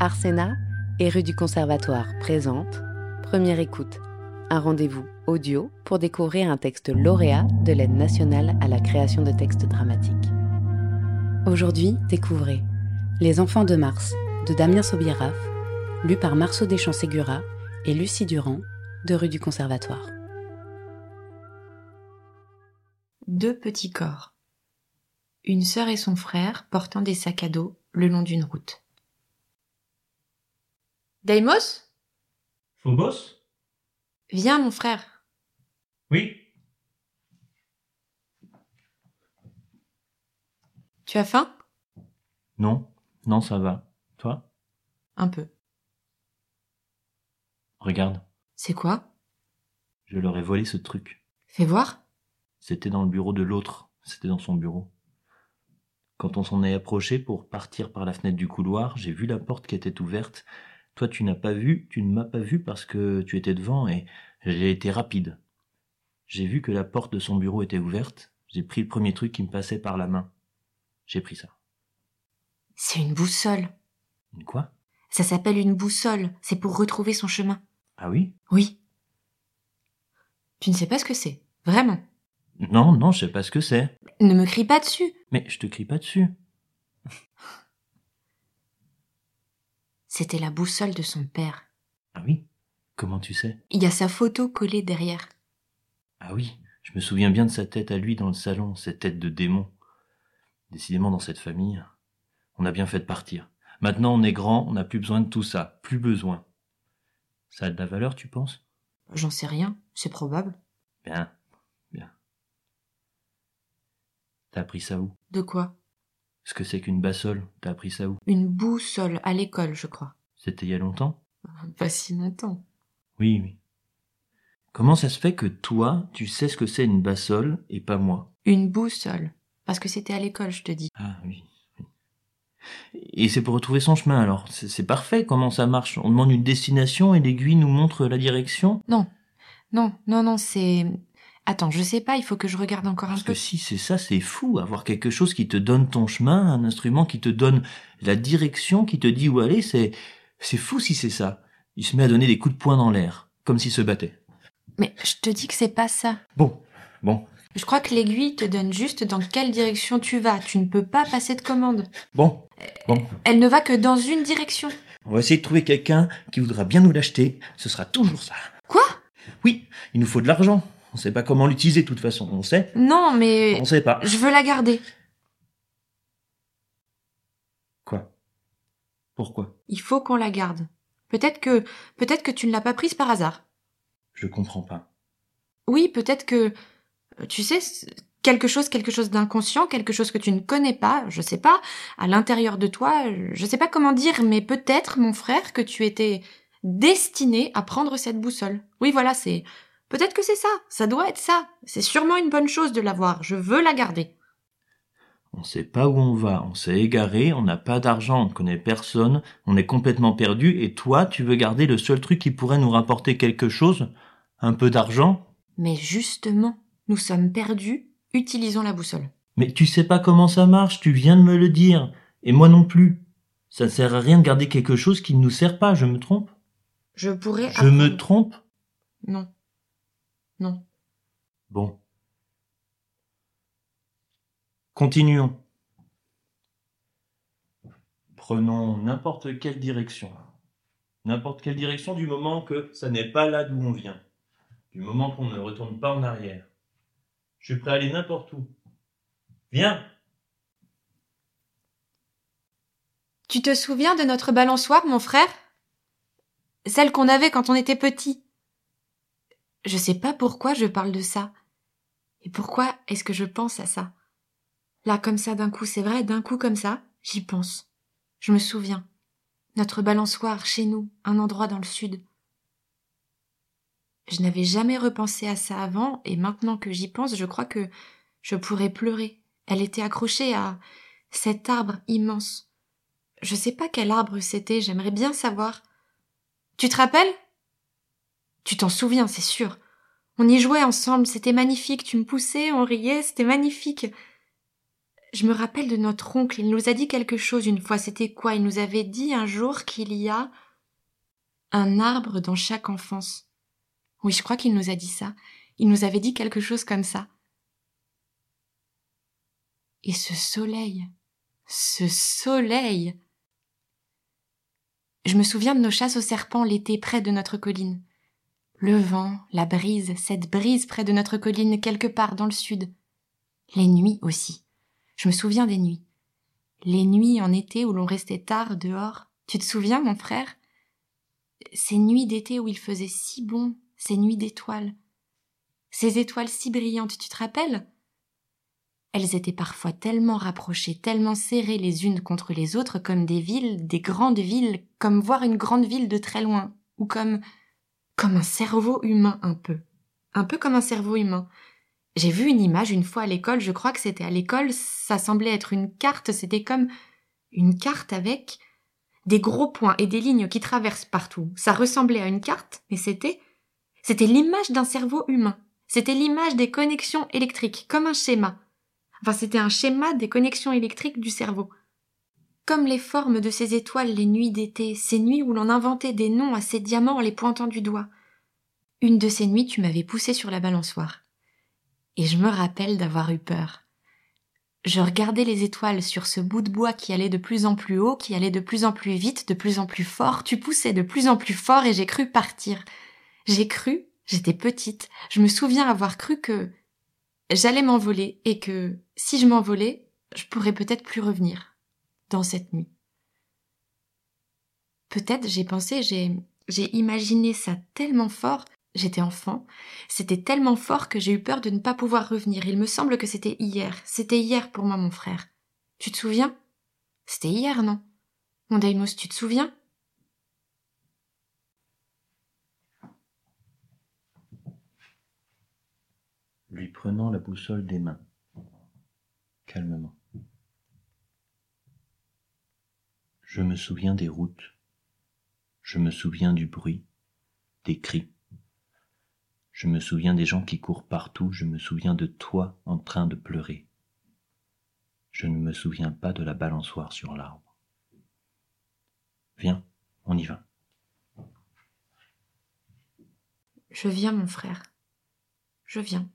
Arsena et rue du Conservatoire présente Première écoute, un rendez-vous audio pour découvrir un texte lauréat de l'aide nationale à la création de textes dramatiques. Aujourd'hui, découvrez Les enfants de Mars de Damien Sobieraf, lu par Marceau Deschamps-Ségura et Lucie Durand de rue du Conservatoire. Deux petits corps. Une sœur et son frère portant des sacs à dos le long d'une route. Deimos? Phobos Viens, mon frère. Oui. Tu as faim? Non, non, ça va. Toi? Un peu. Regarde, C'est quoi? Je leur ai volé ce truc. Fais voir. C'était dans le bureau de l'autre. C'était dans son bureau. Quand on s'en est approché pour partir par la fenêtre du couloir, j'ai vu la porte qui était ouverte. Toi, tu n'as pas vu, tu ne m'as pas vu parce que tu étais devant et j'ai été rapide. J'ai vu que la porte de son bureau était ouverte. J'ai pris le premier truc qui me passait par la main. J'ai pris ça. C'est une boussole. Une quoi? Ça s'appelle une boussole. C'est pour retrouver son chemin. Ah oui? Oui. Tu ne sais pas ce que c'est. Vraiment? Non, non, je sais pas ce que c'est. Ne me crie pas dessus. Mais je te crie pas dessus. C'était la boussole de son père. Ah oui? Comment tu sais? Il y a sa photo collée derrière. Ah oui, je me souviens bien de sa tête à lui dans le salon, cette tête de démon. Décidément, dans cette famille, on a bien fait de partir. Maintenant, on est grand, on n'a plus besoin de tout ça. Plus besoin. Ça a de la valeur, tu penses? J'en sais rien. C'est probable. Bien, bien. T'as appris ça où? De quoi? Ce que c'est qu'une bassole, t'as appris ça où? Une boussole à l'école, je crois. C'était il y a longtemps? Pas si longtemps. Oui, oui. Comment ça se fait que toi, tu sais ce que c'est une bassole et pas moi? Une boussole. Parce que c'était à l'école, je te dis. Ah oui. oui. Et c'est pour retrouver son chemin alors. C'est parfait comment ça marche? On demande une destination et l'aiguille nous montre la direction? Non. Non, non, non, c'est... Attends, je sais pas, il faut que je regarde encore un Parce peu. que si c'est ça, c'est fou. Avoir quelque chose qui te donne ton chemin, un instrument qui te donne la direction, qui te dit où aller, c'est, c'est fou si c'est ça. Il se met à donner des coups de poing dans l'air, comme s'il se battait. Mais je te dis que c'est pas ça. Bon, bon, Je crois que l'aiguille te donne juste dans quelle direction tu vas. Tu ne peux pas passer de commande. bon, bon. Elle ne va que dans une direction. On va essayer de trouver quelqu'un qui voudra bien nous l'acheter. Ce sera toujours ça. Quoi? Oui, il nous faut de l'argent. On sait pas comment l'utiliser de toute façon. On sait Non, mais On sait pas. je veux la garder. Quoi? Pourquoi? Il faut qu'on la garde. Peut-être que, peut-être que tu ne l'as pas prise par hasard. Je comprends pas. Oui, peut-être que, euh, tu sais, quelque chose, quelque chose d'inconscient, quelque chose que tu ne connais pas, je sais pas, à l'intérieur de toi, je sais pas comment dire, mais peut-être, mon frère, que tu étais destiné à prendre cette boussole. Oui, voilà, c'est, peut-être que c'est ça, ça doit être ça. C'est sûrement une bonne chose de l'avoir, je veux la garder. On sait pas où on va, on s'est égaré, on n'a pas d'argent, on ne connaît personne, on est complètement perdu, et toi, tu veux garder le seul truc qui pourrait nous rapporter quelque chose? Un peu d'argent? Mais justement, nous sommes perdus, utilisons la boussole. Mais tu sais pas comment ça marche, tu viens de me le dire, et moi non plus. Ça ne sert à rien de garder quelque chose qui ne nous sert pas, je me trompe? Je pourrais. Je me trompe? Non. Non. Bon. Continuons. Prenons n'importe quelle direction. N'importe quelle direction du moment que ça n'est pas là d'où on vient. Du moment qu'on ne retourne pas en arrière. Je suis prêt à aller n'importe où. Viens Tu te souviens de notre balançoire, mon frère? Celle qu'on avait quand on était petit. Je sais pas pourquoi je parle de ça. Et pourquoi est-ce que je pense à ça? Là, comme ça, d'un coup, c'est vrai, d'un coup comme ça, j'y pense. Je me souviens. Notre balançoire chez nous, un endroit dans le sud. Je n'avais jamais repensé à ça avant, et maintenant que j'y pense, je crois que je pourrais pleurer. Elle était accrochée à cet arbre immense. Je sais pas quel arbre c'était, j'aimerais bien savoir. Tu te rappelles? Tu t'en souviens, c'est sûr. On y jouait ensemble, c'était magnifique, tu me poussais, on riait, c'était magnifique. Je me rappelle de notre oncle, il nous a dit quelque chose une fois. C'était quoi? Il nous avait dit un jour qu'il y a un arbre dans chaque enfance. Oui, je crois qu'il nous a dit ça. Il nous avait dit quelque chose comme ça. Et ce soleil, ce soleil. Je me souviens de nos chasses aux serpents l'été près de notre colline. Le vent, la brise, cette brise près de notre colline quelque part dans le sud. Les nuits aussi. Je me souviens des nuits. Les nuits en été où l'on restait tard dehors. Tu te souviens, mon frère? Ces nuits d'été où il faisait si bon, ces nuits d'étoiles. Ces étoiles si brillantes, tu te rappelles? Elles étaient parfois tellement rapprochées, tellement serrées les unes contre les autres comme des villes, des grandes villes, comme voir une grande ville de très loin, ou comme comme un cerveau humain un peu. Un peu comme un cerveau humain. J'ai vu une image une fois à l'école, je crois que c'était à l'école, ça semblait être une carte, c'était comme une carte avec des gros points et des lignes qui traversent partout. Ça ressemblait à une carte, mais c'était c'était l'image d'un cerveau humain. C'était l'image des connexions électriques, comme un schéma. Enfin, c'était un schéma des connexions électriques du cerveau. Comme les formes de ces étoiles les nuits d'été, ces nuits où l'on inventait des noms à ces diamants en les pointant du doigt. Une de ces nuits, tu m'avais poussé sur la balançoire. Et je me rappelle d'avoir eu peur. Je regardais les étoiles sur ce bout de bois qui allait de plus en plus haut, qui allait de plus en plus vite, de plus en plus fort, tu poussais de plus en plus fort et j'ai cru partir. J'ai cru, j'étais petite, je me souviens avoir cru que j'allais m'envoler et que si je m'envolais, je pourrais peut-être plus revenir dans cette nuit. Peut-être j'ai pensé, j'ai, imaginé ça tellement fort, j'étais enfant, c'était tellement fort que j'ai eu peur de ne pas pouvoir revenir. Il me semble que c'était hier, c'était hier pour moi mon frère. Tu te souviens? C'était hier, non? Mon Daimos, tu te souviens? Lui prenant la boussole des mains, calmement. Je me souviens des routes, je me souviens du bruit, des cris. Je me souviens des gens qui courent partout, je me souviens de toi en train de pleurer. Je ne me souviens pas de la balançoire sur l'arbre. Viens, on y va. Je viens, mon frère. Je viens.